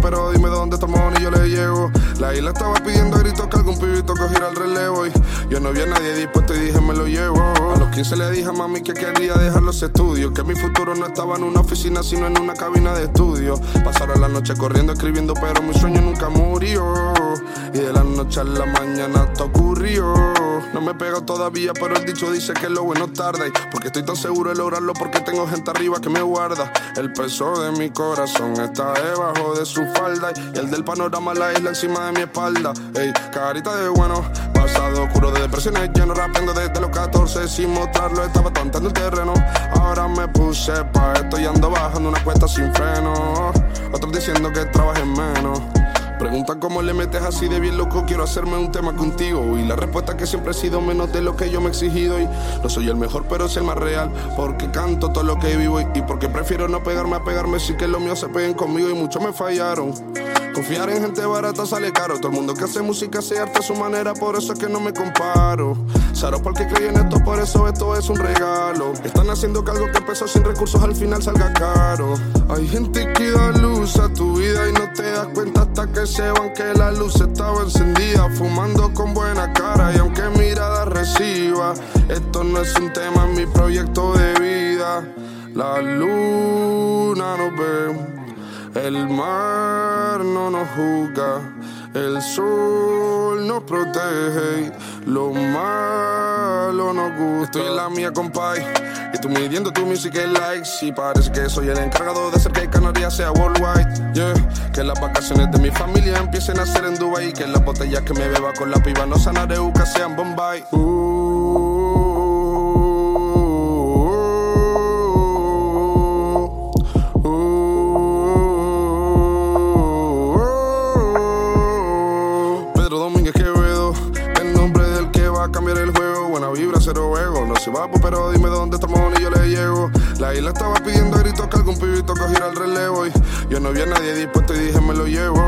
pero dime dónde estamos y yo le llego. La isla estaba pidiendo a gritos que algún pibito cogiera el relevo. Y yo no vi a nadie dispuesto y dije, me lo llevo. 15 le dije a mami que quería dejar los estudios. Que mi futuro no estaba en una oficina, sino en una cabina de estudio. Pasaron la noche corriendo, escribiendo, pero mi sueño nunca murió. Y de la noche a la mañana esto ocurrió. No me pego todavía, pero el dicho dice que lo bueno tarda. Y porque estoy tan seguro de lograrlo, porque tengo gente arriba que me guarda. El peso de mi corazón está debajo de su falda. Y el del panorama, la isla encima de mi espalda. Ey, carita de bueno, pasado oscuro de depresiones lleno, rapeando desde los 14 sin mostrarlo. Estaba tantando el terreno. Ahora me puse pa' esto y ando bajando una cuesta sin freno. Otros diciendo que trabajen menos. Preguntan cómo le metes así de bien loco, quiero hacerme un tema contigo. Y la respuesta que siempre he sido menos de lo que yo me he exigido. Y no soy el mejor, pero soy el más real. Porque canto todo lo que vivo y, porque prefiero no pegarme a pegarme, sí que lo mío se peguen conmigo y muchos me fallaron. Confiar en gente barata sale caro. Todo el mundo que hace música hace arte a su manera, por eso es que no me comparo. Saro porque creí en esto, por eso esto es un regalo. Están haciendo que algo que empezó sin recursos al final salga caro. Hay gente que da luz a tu vida y no te das cuenta hasta que se van que la luz estaba encendida. Fumando con buena cara y aunque mirada reciba, esto no es un tema, es mi proyecto de vida. La luna nos ve. El mar no nos juzga, el sol nos protege, y lo malo nos gusta. Y la mía, compay, y tú midiendo tu music en likes. Y parece que soy el encargado de hacer que Canarias sea worldwide. Yeah, que las vacaciones de mi familia empiecen a ser en Dubai. Que las botellas que me beba con la piba no sanareuca sean Bombay. Pedro vibra, cero ego. No se va, pero dime dónde estamos y yo le llego. La isla estaba pidiendo gritos que algún pibito cogiera el relevo. Y yo no vi a nadie dispuesto y dije, me lo llevo.